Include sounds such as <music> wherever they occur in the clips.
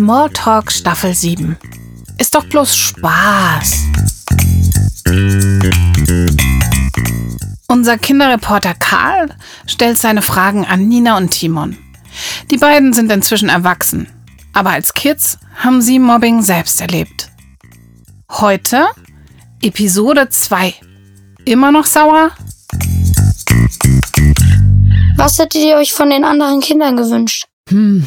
Smalltalk Staffel 7. Ist doch bloß Spaß. Unser Kinderreporter Karl stellt seine Fragen an Nina und Timon. Die beiden sind inzwischen erwachsen, aber als Kids haben sie Mobbing selbst erlebt. Heute Episode 2. Immer noch sauer? Was hättet ihr euch von den anderen Kindern gewünscht? Hm.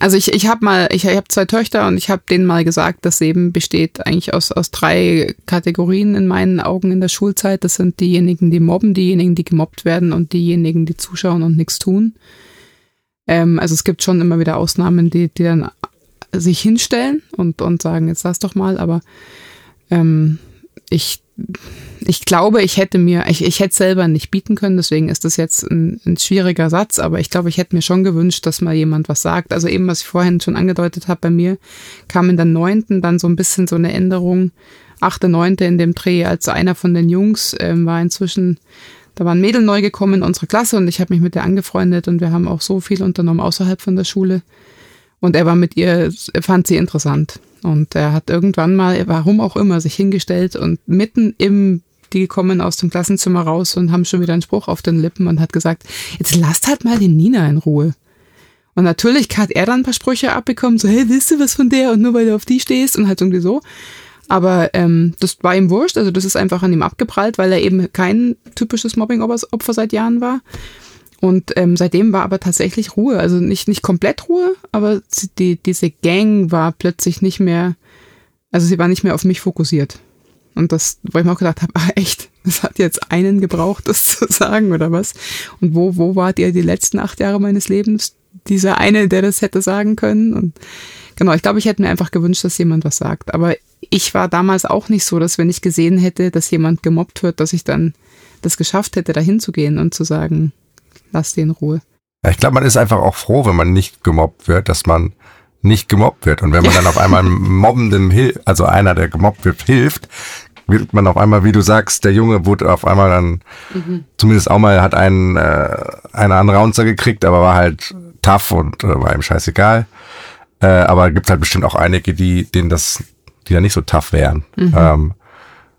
Also ich, ich habe mal, ich, ich habe zwei Töchter und ich habe denen mal gesagt, das Leben besteht eigentlich aus, aus drei Kategorien in meinen Augen in der Schulzeit. Das sind diejenigen, die mobben, diejenigen, die gemobbt werden und diejenigen, die zuschauen und nichts tun. Ähm, also es gibt schon immer wieder Ausnahmen, die, die dann sich hinstellen und, und sagen, jetzt lass doch mal, aber ähm, ich ich glaube, ich hätte mir, ich, ich hätte selber nicht bieten können, deswegen ist das jetzt ein, ein, schwieriger Satz, aber ich glaube, ich hätte mir schon gewünscht, dass mal jemand was sagt. Also eben, was ich vorhin schon angedeutet habe, bei mir kam in der neunten dann so ein bisschen so eine Änderung, achte, neunte in dem Dreh, als einer von den Jungs ähm, war inzwischen, da war ein Mädel neu gekommen in unsere Klasse und ich habe mich mit der angefreundet und wir haben auch so viel unternommen außerhalb von der Schule. Und er war mit ihr, fand sie interessant. Und er hat irgendwann mal, warum auch immer, sich hingestellt und mitten im, die kommen aus dem Klassenzimmer raus und haben schon wieder einen Spruch auf den Lippen und hat gesagt, jetzt lasst halt mal den Nina in Ruhe. Und natürlich hat er dann ein paar Sprüche abbekommen, so, hey, willst du was von der? Und nur weil du auf die stehst und halt irgendwie so. Aber ähm, das war ihm wurscht, also das ist einfach an ihm abgeprallt, weil er eben kein typisches Mobbing-Opfer seit Jahren war. Und ähm, seitdem war aber tatsächlich Ruhe. Also nicht, nicht komplett Ruhe, aber die, diese Gang war plötzlich nicht mehr, also sie war nicht mehr auf mich fokussiert. Und das, wo ich mir auch gedacht habe, <laughs> ah, echt, das hat jetzt einen gebraucht, das zu sagen oder was? Und wo, wo wart ihr die letzten acht Jahre meines Lebens? Dieser eine, der das hätte sagen können. Und genau, ich glaube, ich hätte mir einfach gewünscht, dass jemand was sagt. Aber ich war damals auch nicht so, dass wenn ich gesehen hätte, dass jemand gemobbt wird, dass ich dann das geschafft hätte, da hinzugehen und zu sagen, lass die in Ruhe. Ja, ich glaube, man ist einfach auch froh, wenn man nicht gemobbt wird, dass man nicht gemobbt wird. Und wenn man <laughs> dann auf einmal Mobbenden, also einer, der gemobbt wird, hilft, wird man auf einmal, wie du sagst, der Junge wurde auf einmal dann, mhm. zumindest auch mal, hat einen, äh, einen anderen Raunzer gekriegt, aber war halt tough und äh, war ihm scheißegal. Äh, aber gibt halt bestimmt auch einige, die, denen das, die da nicht so tough wären. Mhm. Ähm,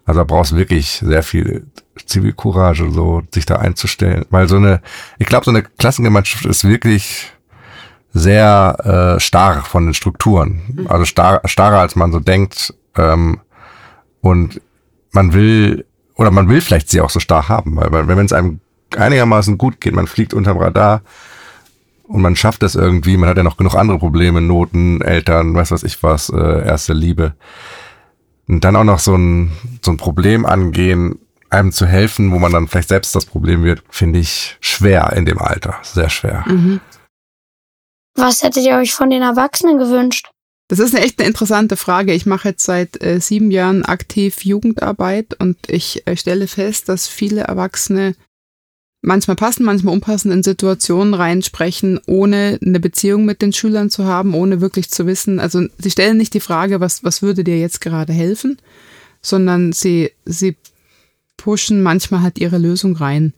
also da brauchst du wirklich sehr viel Zivilcourage, so sich da einzustellen. Weil so eine, ich glaube, so eine Klassengemeinschaft ist wirklich sehr äh, starr von den Strukturen. Mhm. Also star starrer, als man so denkt. Ähm, und man will, oder man will vielleicht sie auch so stark haben, weil, weil wenn es einem einigermaßen gut geht, man fliegt unterm Radar und man schafft es irgendwie, man hat ja noch genug andere Probleme, Noten, Eltern, weiß was ich was, äh, erste Liebe. Und dann auch noch so ein, so ein Problem angehen, einem zu helfen, wo man dann vielleicht selbst das Problem wird, finde ich schwer in dem Alter. Sehr schwer. Mhm. Was hättet ihr euch von den Erwachsenen gewünscht? Das ist eine echt eine interessante Frage. Ich mache jetzt seit äh, sieben Jahren aktiv Jugendarbeit und ich äh, stelle fest, dass viele Erwachsene manchmal passen, manchmal unpassend in Situationen reinsprechen, ohne eine Beziehung mit den Schülern zu haben, ohne wirklich zu wissen. Also sie stellen nicht die Frage, was, was würde dir jetzt gerade helfen, sondern sie, sie pushen manchmal halt ihre Lösung rein.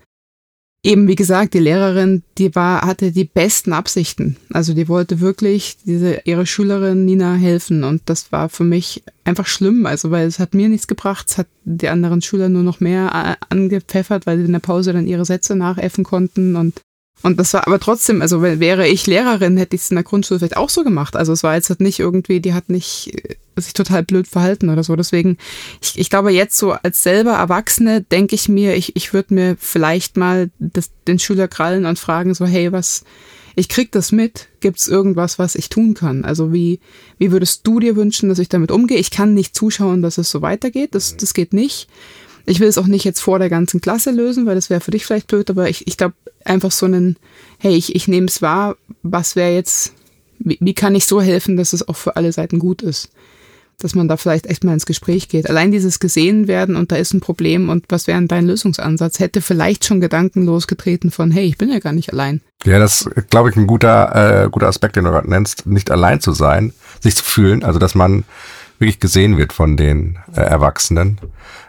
Eben wie gesagt, die Lehrerin, die war, hatte die besten Absichten. Also die wollte wirklich diese, ihre Schülerin Nina helfen und das war für mich einfach schlimm. Also weil es hat mir nichts gebracht, es hat die anderen Schüler nur noch mehr äh, angepfeffert, weil sie in der Pause dann ihre Sätze nachäffen konnten und und das war aber trotzdem, also wäre ich Lehrerin, hätte ich es in der Grundschule vielleicht auch so gemacht. Also es war jetzt halt nicht irgendwie, die hat nicht äh, sich total blöd verhalten oder so. Deswegen, ich, ich glaube jetzt so als selber Erwachsene denke ich mir, ich, ich würde mir vielleicht mal das, den Schüler krallen und fragen so, hey, was, ich krieg das mit, gibt's irgendwas, was ich tun kann? Also wie, wie würdest du dir wünschen, dass ich damit umgehe? Ich kann nicht zuschauen, dass es so weitergeht, das, das geht nicht. Ich will es auch nicht jetzt vor der ganzen Klasse lösen, weil das wäre für dich vielleicht blöd, aber ich, ich glaube einfach so einen, hey, ich, ich nehme es wahr, was wäre jetzt, wie, wie kann ich so helfen, dass es auch für alle Seiten gut ist? Dass man da vielleicht echt mal ins Gespräch geht. Allein dieses gesehen werden und da ist ein Problem und was wäre dein Lösungsansatz, hätte vielleicht schon Gedanken losgetreten von, hey, ich bin ja gar nicht allein. Ja, das glaube ich ein guter, äh, guter Aspekt, den du gerade nennst, nicht allein zu sein, sich zu fühlen, also dass man wirklich gesehen wird von den äh, Erwachsenen,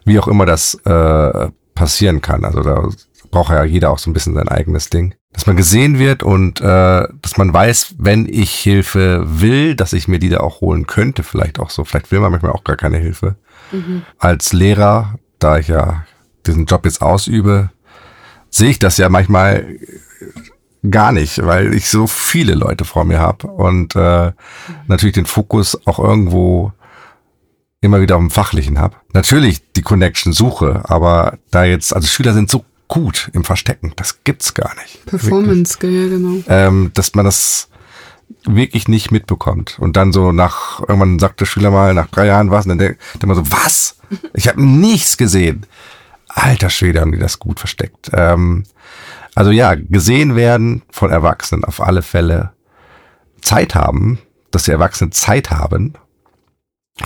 wie auch immer das äh, passieren kann. Also da braucht ja jeder auch so ein bisschen sein eigenes Ding. dass man gesehen wird und äh, dass man weiß, wenn ich Hilfe will, dass ich mir die da auch holen könnte, vielleicht auch so. Vielleicht will man manchmal auch gar keine Hilfe. Mhm. Als Lehrer, da ich ja diesen Job jetzt ausübe, sehe ich das ja manchmal gar nicht, weil ich so viele Leute vor mir habe und äh, natürlich den Fokus auch irgendwo immer wieder auf dem Fachlichen habe. Natürlich die Connection suche, aber da jetzt, also Schüler sind so gut im Verstecken, das gibt's gar nicht. Performance, ja genau. Ähm, dass man das wirklich nicht mitbekommt. Und dann so nach, irgendwann sagt der Schüler mal nach drei Jahren was, und dann denkt man so, was? Ich habe nichts gesehen. Alter Schwede, haben die das gut versteckt. Ähm, also ja, gesehen werden von Erwachsenen auf alle Fälle. Zeit haben, dass die Erwachsenen Zeit haben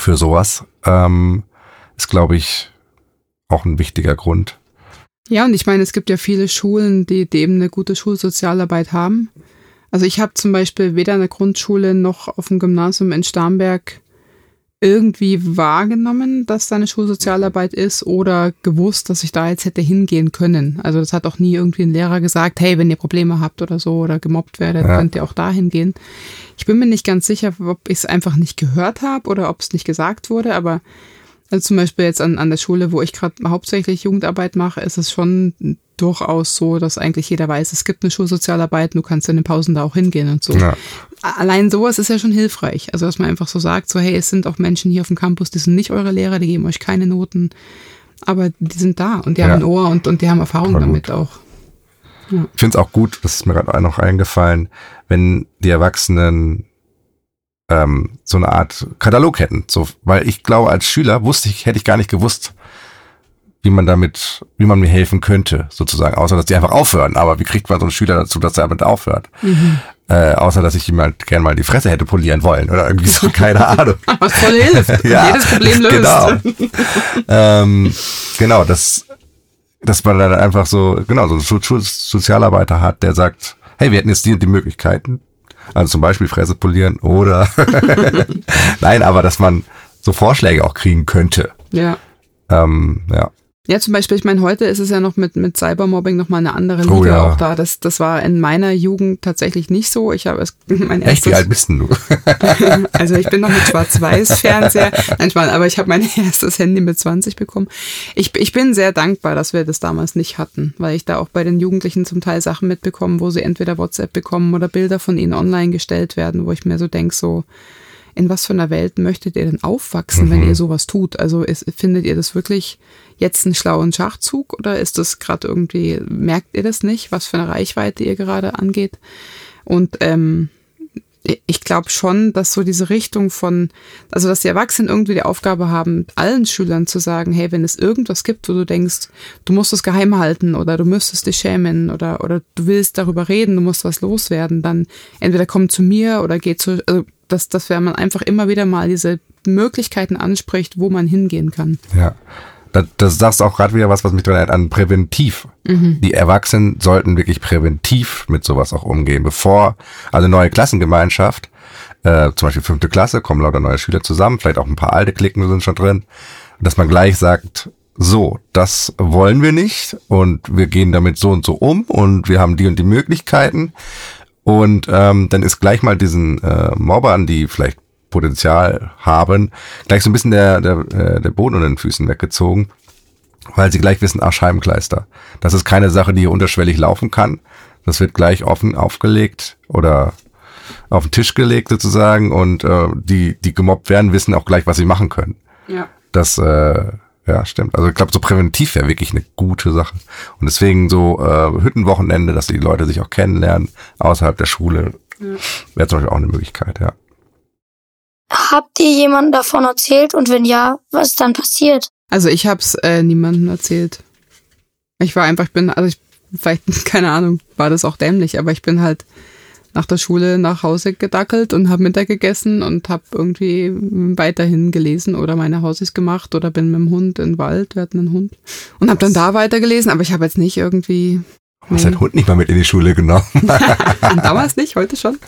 für sowas, ähm, ist, glaube ich, auch ein wichtiger Grund. Ja, und ich meine, es gibt ja viele Schulen, die, eben eine gute Schulsozialarbeit haben. Also ich habe zum Beispiel weder in der Grundschule noch auf dem Gymnasium in Starnberg irgendwie wahrgenommen, dass da eine Schulsozialarbeit ist oder gewusst, dass ich da jetzt hätte hingehen können. Also das hat auch nie irgendwie ein Lehrer gesagt, hey, wenn ihr Probleme habt oder so oder gemobbt werdet, ja. könnt ihr auch da hingehen. Ich bin mir nicht ganz sicher, ob ich es einfach nicht gehört habe oder ob es nicht gesagt wurde, aber also zum Beispiel jetzt an, an der Schule, wo ich gerade hauptsächlich Jugendarbeit mache, ist es schon durchaus so, dass eigentlich jeder weiß, es gibt eine Schulsozialarbeit, du kannst in den Pausen da auch hingehen und so. Ja. Allein sowas ist ja schon hilfreich. Also, dass man einfach so sagt, so, hey, es sind auch Menschen hier auf dem Campus, die sind nicht eure Lehrer, die geben euch keine Noten, aber die sind da und die ja. haben ein Ohr und, und die haben Erfahrung damit auch. Ja. Ich finde es auch gut, das ist mir gerade noch eingefallen, wenn die Erwachsenen ähm, so eine Art Katalog hätten. So, weil ich glaube, als Schüler wusste ich, hätte ich gar nicht gewusst, wie man damit, wie man mir helfen könnte, sozusagen, außer dass die einfach aufhören. Aber wie kriegt man so einen Schüler dazu, dass er damit aufhört? Mhm. Äh, außer dass ich ihm halt gerne mal die Fresse hätte polieren wollen oder irgendwie so, keine <laughs> Ahnung. Was voll hilft. <laughs> ja, jedes Problem löst. Genau. ähm, genau, das, dass man dann einfach so, genau, so einen Sozialarbeiter hat, der sagt, hey, wir hätten jetzt die und die Möglichkeiten. Also zum Beispiel Fresse polieren oder <laughs> <laughs> nein, aber dass man so Vorschläge auch kriegen könnte. Ja. Ähm, ja. Ja, zum Beispiel, ich meine, heute ist es ja noch mit, mit Cybermobbing nochmal eine andere Liga oh, ja. auch da. Das, das war in meiner Jugend tatsächlich nicht so. Ich habe es <laughs> mein erstes. Echt, wie alt bist denn du? <laughs> also ich bin noch mit Schwarz-Weiß-Fernseher. <laughs> Nein, Manchmal, aber ich habe mein erstes Handy mit 20 bekommen. Ich, ich bin sehr dankbar, dass wir das damals nicht hatten, weil ich da auch bei den Jugendlichen zum Teil Sachen mitbekomme, wo sie entweder WhatsApp bekommen oder Bilder von ihnen online gestellt werden, wo ich mir so denke, so, in was für einer Welt möchtet ihr denn aufwachsen, mhm. wenn ihr sowas tut? Also ist, findet ihr das wirklich jetzt einen schlauen Schachzug oder ist das gerade irgendwie, merkt ihr das nicht, was für eine Reichweite ihr gerade angeht? Und ähm, ich glaube schon, dass so diese Richtung von, also dass die Erwachsenen irgendwie die Aufgabe haben, allen Schülern zu sagen, hey, wenn es irgendwas gibt, wo du denkst, du musst es geheim halten oder du müsstest dich schämen oder, oder du willst darüber reden, du musst was loswerden, dann entweder komm zu mir oder geh zu, also dass, dass wenn man einfach immer wieder mal diese Möglichkeiten anspricht, wo man hingehen kann. Ja. Das, das sagst auch gerade wieder was, was mich daran erinnert, an präventiv. Mhm. Die Erwachsenen sollten wirklich präventiv mit sowas auch umgehen, bevor, also neue Klassengemeinschaft, äh, zum Beispiel fünfte Klasse, kommen lauter neue Schüler zusammen, vielleicht auch ein paar alte Klicken sind schon drin, dass man gleich sagt, so, das wollen wir nicht und wir gehen damit so und so um und wir haben die und die Möglichkeiten und ähm, dann ist gleich mal diesen äh, Mobbern, die vielleicht Potenzial haben, gleich so ein bisschen der, der, äh, der Boden unter den Füßen weggezogen, weil sie gleich wissen, ach, Scheibenkleister. Das ist keine Sache, die hier unterschwellig laufen kann. Das wird gleich offen aufgelegt oder auf den Tisch gelegt sozusagen und äh, die, die gemobbt werden, wissen auch gleich, was sie machen können. Ja. Das äh, ja, stimmt. Also ich glaube, so präventiv wäre wirklich eine gute Sache. Und deswegen so äh, Hüttenwochenende, dass die Leute sich auch kennenlernen außerhalb der Schule, ja. wäre zum Beispiel auch eine Möglichkeit, ja. Habt ihr jemandem davon erzählt und wenn ja, was ist dann passiert? Also ich hab's äh, niemandem erzählt. Ich war einfach, ich bin, also ich, vielleicht, <laughs> keine Ahnung, war das auch dämlich, aber ich bin halt nach der Schule nach Hause gedackelt und habe Mittag gegessen und habe irgendwie weiterhin gelesen oder meine Hausis gemacht oder bin mit dem Hund in den Wald, wir hatten einen Hund und habe dann da weitergelesen, aber ich habe jetzt nicht irgendwie... Hast nee. deinen Hund nicht mal mit in die Schule genommen? <laughs> <laughs> Damals nicht, heute schon.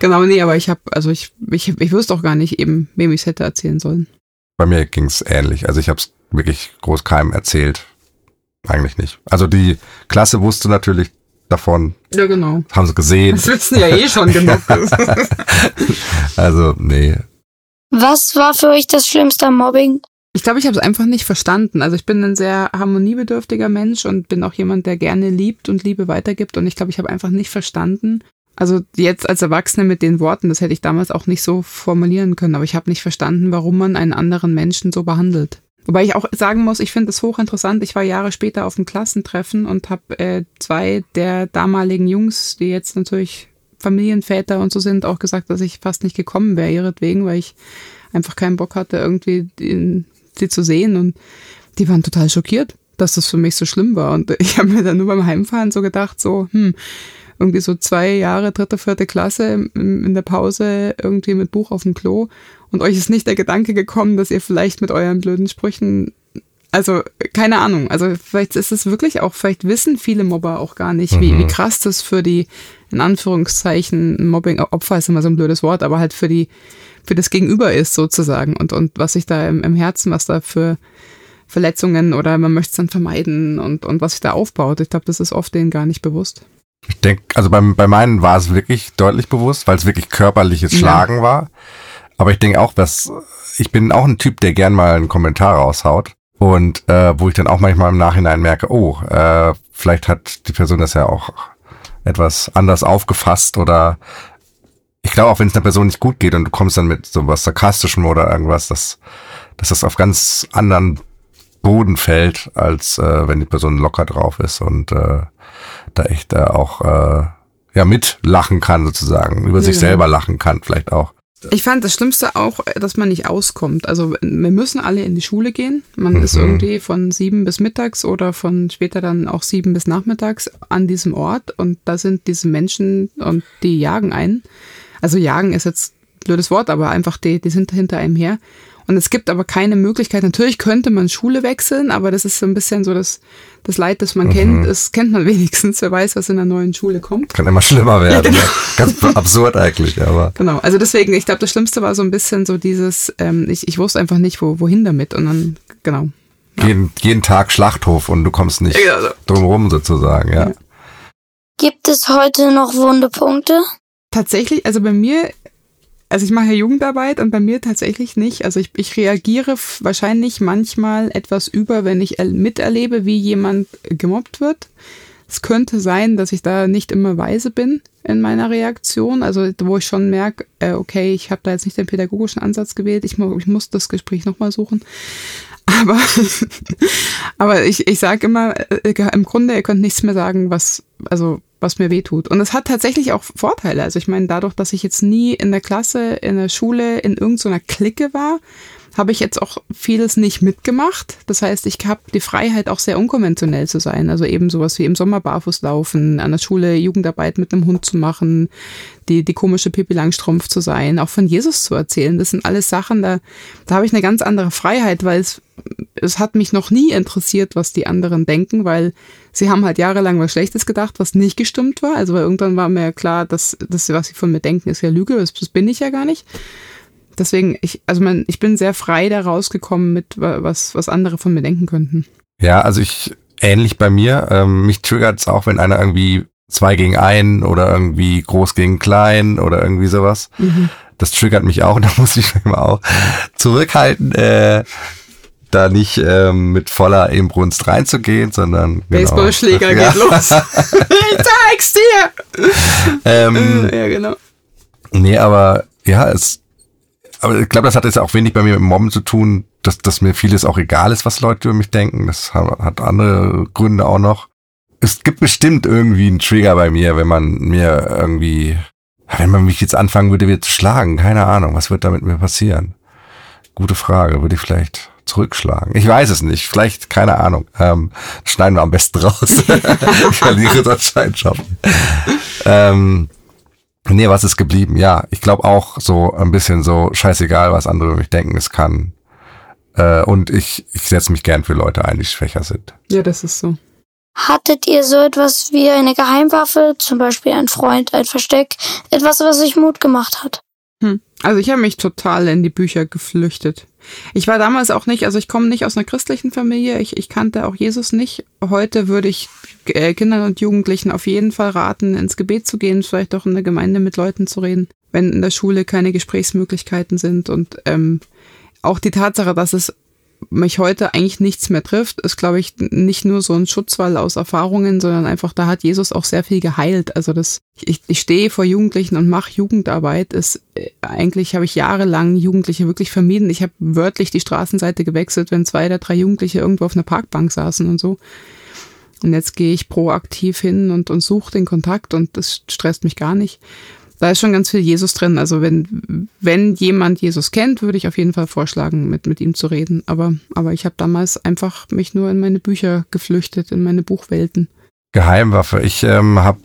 Genau, nee, aber ich habe, also ich, ich, ich wusste auch gar nicht eben, wem ich es hätte erzählen sollen. Bei mir ging es ähnlich. Also ich habe es wirklich groß keinem erzählt. Eigentlich nicht. Also die Klasse wusste natürlich, davon. Ja, genau. Haben sie gesehen. Das wissen ja eh schon genug. <laughs> also, nee. Was war für euch das Schlimmste am Mobbing? Ich glaube, ich habe es einfach nicht verstanden. Also ich bin ein sehr harmoniebedürftiger Mensch und bin auch jemand, der gerne liebt und Liebe weitergibt. Und ich glaube, ich habe einfach nicht verstanden. Also jetzt als Erwachsene mit den Worten, das hätte ich damals auch nicht so formulieren können, aber ich habe nicht verstanden, warum man einen anderen Menschen so behandelt. Wobei ich auch sagen muss, ich finde es hochinteressant. Ich war Jahre später auf dem Klassentreffen und habe äh, zwei der damaligen Jungs, die jetzt natürlich Familienväter und so sind, auch gesagt, dass ich fast nicht gekommen wäre ihretwegen, weil ich einfach keinen Bock hatte, irgendwie den, sie zu sehen. Und die waren total schockiert, dass das für mich so schlimm war. Und <laughs> ich habe mir dann nur beim Heimfahren so gedacht, so, hm, irgendwie so zwei Jahre, dritte, vierte Klasse in der Pause irgendwie mit Buch auf dem Klo und euch ist nicht der Gedanke gekommen, dass ihr vielleicht mit euren blöden Sprüchen also keine Ahnung. Also vielleicht ist es wirklich auch, vielleicht wissen viele Mobber auch gar nicht, wie, mhm. wie krass das für die, in Anführungszeichen, Mobbing-Opfer ist immer so ein blödes Wort, aber halt für die, für das Gegenüber ist sozusagen und, und was sich da im, im Herzen, was da für Verletzungen oder man möchte es dann vermeiden und, und was sich da aufbaut. Ich glaube, das ist oft denen gar nicht bewusst. Ich denke, also beim, bei meinen war es wirklich deutlich bewusst, weil es wirklich körperliches Schlagen ja. war. Aber ich denke auch, dass ich bin auch ein Typ, der gern mal einen Kommentar raushaut. Und äh, wo ich dann auch manchmal im Nachhinein merke, oh, äh, vielleicht hat die Person das ja auch etwas anders aufgefasst oder ich glaube auch, wenn es einer Person nicht gut geht und du kommst dann mit so was Sarkastischem oder irgendwas, dass, dass das auf ganz anderen Boden fällt, als äh, wenn die Person locker drauf ist und äh, da echt äh, auch äh, ja mitlachen kann sozusagen, über ja, sich selber lachen kann vielleicht auch. Ich fand das Schlimmste auch, dass man nicht auskommt. Also wir müssen alle in die Schule gehen. Man mhm. ist irgendwie von sieben bis mittags oder von später dann auch sieben bis nachmittags an diesem Ort und da sind diese Menschen und die jagen einen. Also jagen ist jetzt blödes Wort, aber einfach die, die sind hinter einem her. Und es gibt aber keine Möglichkeit. Natürlich könnte man Schule wechseln, aber das ist so ein bisschen so das, das Leid, das man mhm. kennt. Das kennt man <laughs> wenigstens. Wer weiß, was in der neuen Schule kommt. Kann immer schlimmer werden. Ja, genau. Ganz <laughs> absurd eigentlich, aber. Genau. Also deswegen, ich glaube, das Schlimmste war so ein bisschen so dieses, ähm, ich, ich wusste einfach nicht, wo, wohin damit. Und dann, genau. Ja. Jeden, jeden Tag Schlachthof und du kommst nicht ja, also. drumherum sozusagen, ja. Gibt es heute noch wunde Punkte? Tatsächlich, also bei mir also ich mache ja Jugendarbeit und bei mir tatsächlich nicht. Also ich, ich reagiere wahrscheinlich manchmal etwas über, wenn ich miterlebe, wie jemand gemobbt wird. Es könnte sein, dass ich da nicht immer weise bin in meiner Reaktion. Also wo ich schon merke, äh, okay, ich habe da jetzt nicht den pädagogischen Ansatz gewählt, ich, ich muss das Gespräch nochmal suchen. <laughs> Aber, aber ich, ich sage immer, äh, im Grunde, ihr könnt nichts mehr sagen, was, also was mir wehtut. Und es hat tatsächlich auch Vorteile. Also ich meine, dadurch, dass ich jetzt nie in der Klasse, in der Schule, in irgendeiner Clique war, habe ich jetzt auch vieles nicht mitgemacht. Das heißt, ich habe die Freiheit, auch sehr unkonventionell zu sein. Also eben sowas wie im Sommer barfuß laufen, an der Schule Jugendarbeit mit einem Hund zu machen, die, die komische Pippi Langstrumpf zu sein, auch von Jesus zu erzählen. Das sind alles Sachen, da, da habe ich eine ganz andere Freiheit, weil es, es hat mich noch nie interessiert, was die anderen denken, weil sie haben halt jahrelang was Schlechtes gedacht, was nicht gestimmt war. Also weil irgendwann war mir klar, dass das, was sie von mir denken, ist ja Lüge, das, das bin ich ja gar nicht deswegen, ich, also man, ich bin sehr frei da rausgekommen mit, was, was andere von mir denken könnten. Ja, also ich, ähnlich bei mir, ähm, mich triggert es auch, wenn einer irgendwie zwei gegen ein oder irgendwie groß gegen klein oder irgendwie sowas. Mhm. Das triggert mich auch und <laughs> da muss ich immer auch zurückhalten, äh, da nicht ähm, mit voller Inbrunst reinzugehen, sondern genau. Baseballschläger <laughs> ja. geht los. ich <laughs> zeig's dir. ähm, ja, genau. Nee, aber ja, es aber ich glaube, das hat jetzt auch wenig bei mir mit Mobben zu tun, dass, dass mir vieles auch egal ist, was Leute über mich denken. Das hat andere Gründe auch noch. Es gibt bestimmt irgendwie einen Trigger bei mir, wenn man mir irgendwie, wenn man mich jetzt anfangen würde, wieder zu schlagen. Keine Ahnung, was wird da mit mir passieren? Gute Frage. Würde ich vielleicht zurückschlagen? Ich weiß es nicht. Vielleicht, keine Ahnung. Ähm, schneiden wir am besten raus. <laughs> ich verliere das Scheinschaffen. Ähm, Nee, was ist geblieben? Ja, ich glaube auch so ein bisschen so scheißegal, was andere über mich denken, es kann. Äh, und ich, ich setze mich gern für Leute ein, die schwächer sind. Ja, das ist so. Hattet ihr so etwas wie eine Geheimwaffe, zum Beispiel ein Freund, ein Versteck, etwas, was euch Mut gemacht hat? Hm. Also ich habe mich total in die Bücher geflüchtet. Ich war damals auch nicht, also ich komme nicht aus einer christlichen Familie, ich, ich kannte auch Jesus nicht. Heute würde ich äh, Kindern und Jugendlichen auf jeden Fall raten, ins Gebet zu gehen, vielleicht auch in der Gemeinde mit Leuten zu reden, wenn in der Schule keine Gesprächsmöglichkeiten sind. Und ähm, auch die Tatsache, dass es mich heute eigentlich nichts mehr trifft, ist, glaube ich, nicht nur so ein Schutzwall aus Erfahrungen, sondern einfach, da hat Jesus auch sehr viel geheilt. Also das, ich, ich stehe vor Jugendlichen und mache Jugendarbeit. Ist äh, eigentlich habe ich jahrelang Jugendliche wirklich vermieden. Ich habe wörtlich die Straßenseite gewechselt, wenn zwei oder drei Jugendliche irgendwo auf einer Parkbank saßen und so. Und jetzt gehe ich proaktiv hin und, und suche den Kontakt und das stresst mich gar nicht da ist schon ganz viel Jesus drin. Also wenn, wenn jemand Jesus kennt, würde ich auf jeden Fall vorschlagen, mit, mit ihm zu reden. Aber, aber ich habe damals einfach mich nur in meine Bücher geflüchtet, in meine Buchwelten. Geheimwaffe. Ich ähm, habe,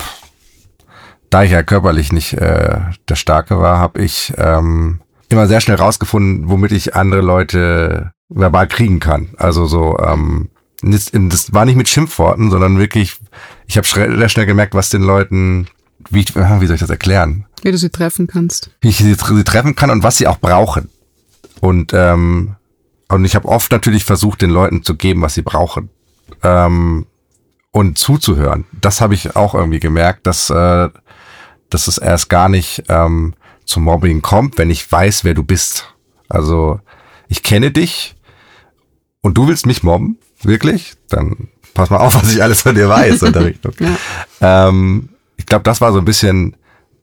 da ich ja körperlich nicht äh, der Starke war, habe ich ähm, immer sehr schnell rausgefunden, womit ich andere Leute verbal kriegen kann. Also so, ähm, das, war nicht mit Schimpfworten, sondern wirklich, ich habe sehr schnell gemerkt, was den Leuten wie, wie soll ich das erklären? Wie du sie treffen kannst. Wie ich sie, sie treffen kann und was sie auch brauchen. Und, ähm, und ich habe oft natürlich versucht, den Leuten zu geben, was sie brauchen. Ähm, und zuzuhören. Das habe ich auch irgendwie gemerkt, dass, äh, dass es erst gar nicht ähm, zum Mobbing kommt, wenn ich weiß, wer du bist. Also ich kenne dich und du willst mich mobben, wirklich? Dann pass mal auf, <laughs> was ich alles von dir weiß <laughs> in der Richtung. ja. ähm, glaube, das war so ein bisschen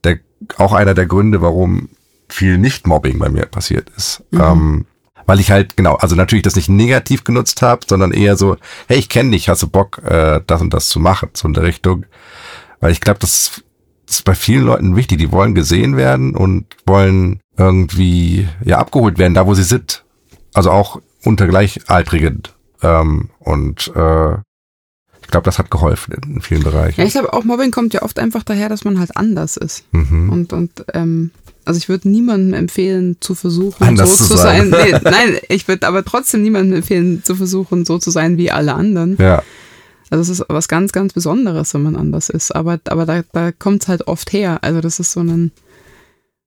der, auch einer der Gründe, warum viel Nicht-Mobbing bei mir passiert ist. Mhm. Ähm, weil ich halt, genau, also natürlich das nicht negativ genutzt habe, sondern eher so, hey, ich kenne dich, hast du Bock, äh, das und das zu machen, so in der Richtung. Weil ich glaube, das, ist bei vielen Leuten wichtig, die wollen gesehen werden und wollen irgendwie ja abgeholt werden, da wo sie sind. Also auch unter Gleichaltrigen. Ähm, und äh, ich glaube, das hat geholfen in vielen Bereichen. Ja, ich glaube, auch Mobbing kommt ja oft einfach daher, dass man halt anders ist. Mhm. Und, und ähm, also ich würde niemandem empfehlen, zu versuchen, anders so zu sein. sein. Nee, <laughs> nein, ich würde aber trotzdem niemandem empfehlen, zu versuchen, so zu sein wie alle anderen. Ja. Also es ist was ganz, ganz Besonderes, wenn man anders ist. Aber, aber da, da kommt es halt oft her. Also das ist so ein,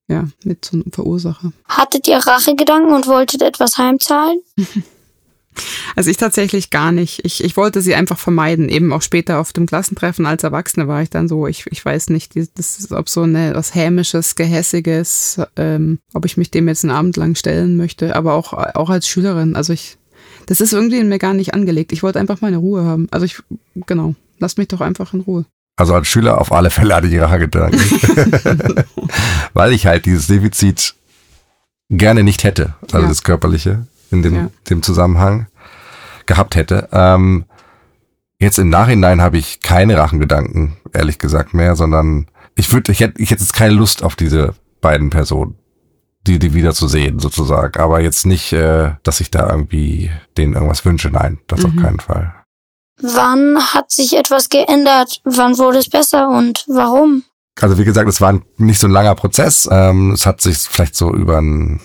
ja, mit so einem Verursacher. Hattet ihr Rachegedanken und wolltet etwas heimzahlen? <laughs> Also ich tatsächlich gar nicht. Ich, ich wollte sie einfach vermeiden. Eben auch später auf dem Klassentreffen als Erwachsene war ich dann so, ich, ich weiß nicht, das ist, ob so eine, was Hämisches, Gehässiges, ähm, ob ich mich dem jetzt einen Abend lang stellen möchte, aber auch, auch als Schülerin. Also ich, das ist irgendwie in mir gar nicht angelegt. Ich wollte einfach meine Ruhe haben. Also ich, genau, lasst mich doch einfach in Ruhe. Also als Schüler auf alle Fälle hatte ich Rachegedanken. <laughs> Weil ich halt dieses Defizit gerne nicht hätte, also ja. das Körperliche in dem, ja. dem Zusammenhang gehabt hätte. Ähm, jetzt im Nachhinein habe ich keine Rachengedanken, ehrlich gesagt, mehr, sondern ich würde, ich hätte, ich hätte jetzt keine Lust auf diese beiden Personen, die, die wieder zu sehen, sozusagen. Aber jetzt nicht, äh, dass ich da irgendwie denen irgendwas wünsche. Nein, das mhm. auf keinen Fall. Wann hat sich etwas geändert? Wann wurde es besser und warum? Also wie gesagt, es war nicht so ein langer Prozess. Ähm, es hat sich vielleicht so über ein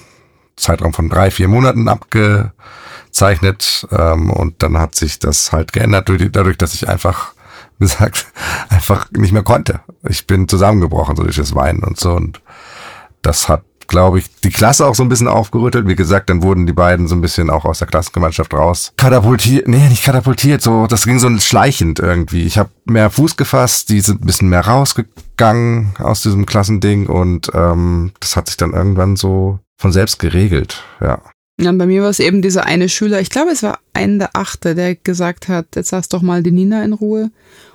Zeitraum von drei, vier Monaten abgezeichnet. Ähm, und dann hat sich das halt geändert dadurch, dass ich einfach, wie gesagt, <laughs> einfach nicht mehr konnte. Ich bin zusammengebrochen so durch das Weinen und so. Und das hat, glaube ich, die Klasse auch so ein bisschen aufgerüttelt. Wie gesagt, dann wurden die beiden so ein bisschen auch aus der Klassengemeinschaft raus. Katapultiert, nee, nicht katapultiert, so, das ging so schleichend irgendwie. Ich habe mehr Fuß gefasst, die sind ein bisschen mehr rausgegangen aus diesem Klassending und ähm, das hat sich dann irgendwann so von selbst geregelt, ja. Ja, bei mir war es eben dieser eine Schüler, ich glaube, es war ein der Achte, der gesagt hat, jetzt lass doch mal die Nina in Ruhe.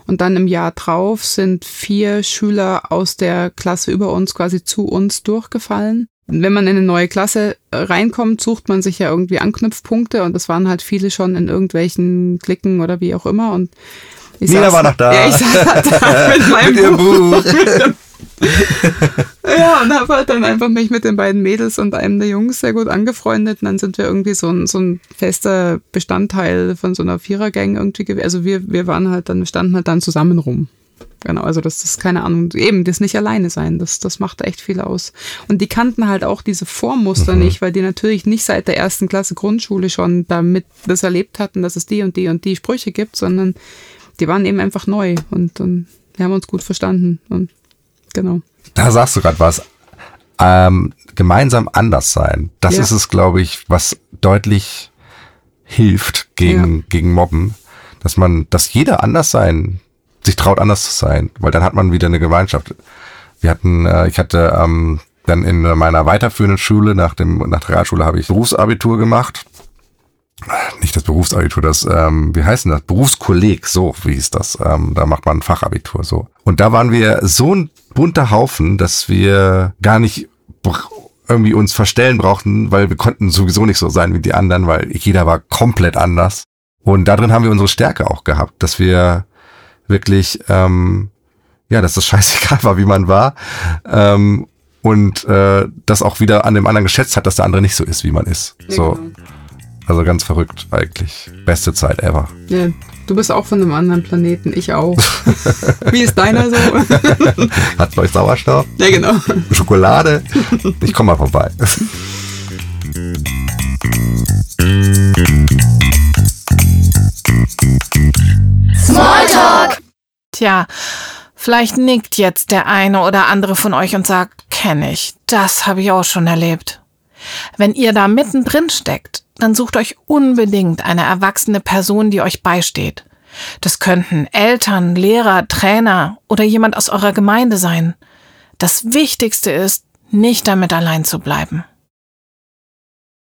Und dann im Jahr drauf sind vier Schüler aus der Klasse über uns quasi zu uns durchgefallen. wenn man in eine neue Klasse reinkommt, sucht man sich ja irgendwie Anknüpfpunkte und das waren halt viele schon in irgendwelchen Klicken oder wie auch immer. Und ich Nina saß, war noch da. <laughs> Ja, ich saß halt da <laughs> mit meinem mit Buch. Buch. <laughs> <laughs> ja, und habe halt dann einfach mich mit den beiden Mädels und einem der Jungs sehr gut angefreundet. Und dann sind wir irgendwie so ein, so ein fester Bestandteil von so einer Vierergang irgendwie gewesen. Also wir, wir waren halt dann, standen halt dann zusammen rum. Genau, also das ist keine Ahnung, eben das nicht alleine sein, das, das macht echt viel aus. Und die kannten halt auch diese Vormuster mhm. nicht, weil die natürlich nicht seit der ersten Klasse Grundschule schon damit das erlebt hatten, dass es die und die und die Sprüche gibt, sondern die waren eben einfach neu und, und wir haben uns gut verstanden und Genau. Da sagst du gerade was. ähm, gemeinsam anders sein. Das Ja. ist es, glaube ich, was deutlich hilft gegen, Ja. gegen Mobben, dass man, dass jeder anders sein, sich traut anders zu sein, weil dann hat man wieder eine Gemeinschaft. Wir hatten, äh, ich hatte ähm, dann in meiner weiterführenden Schule, nach dem, nach der Realschule habe ich Berufsabitur gemacht. Nicht das Berufsabitur, das, ähm, wie heißt denn das? Berufskolleg, so wie hieß das. Ähm, da macht man ein Fachabitur, so. Und da waren wir so ein bunter Haufen, dass wir gar nicht irgendwie uns verstellen brauchten, weil wir konnten sowieso nicht so sein wie die anderen, weil jeder war komplett anders. Und darin haben wir unsere Stärke auch gehabt, dass wir wirklich, ähm, ja, dass das <laughs> scheißegal war, wie man war. Ähm, und äh, das auch wieder an dem anderen geschätzt hat, dass der andere nicht so ist, wie man ist. So, also ganz verrückt eigentlich. Beste Zeit ever. Ja, du bist auch von einem anderen Planeten, ich auch. <laughs> Wie ist deiner so? <laughs> Hat euch Sauerstoff, ja, genau. Schokolade. Ich komme mal vorbei. Tja, vielleicht nickt jetzt der eine oder andere von euch und sagt, kenne ich, das habe ich auch schon erlebt. Wenn ihr da mittendrin steckt, dann sucht euch unbedingt eine erwachsene Person, die euch beisteht. Das könnten Eltern, Lehrer, Trainer oder jemand aus eurer Gemeinde sein. Das Wichtigste ist, nicht damit allein zu bleiben.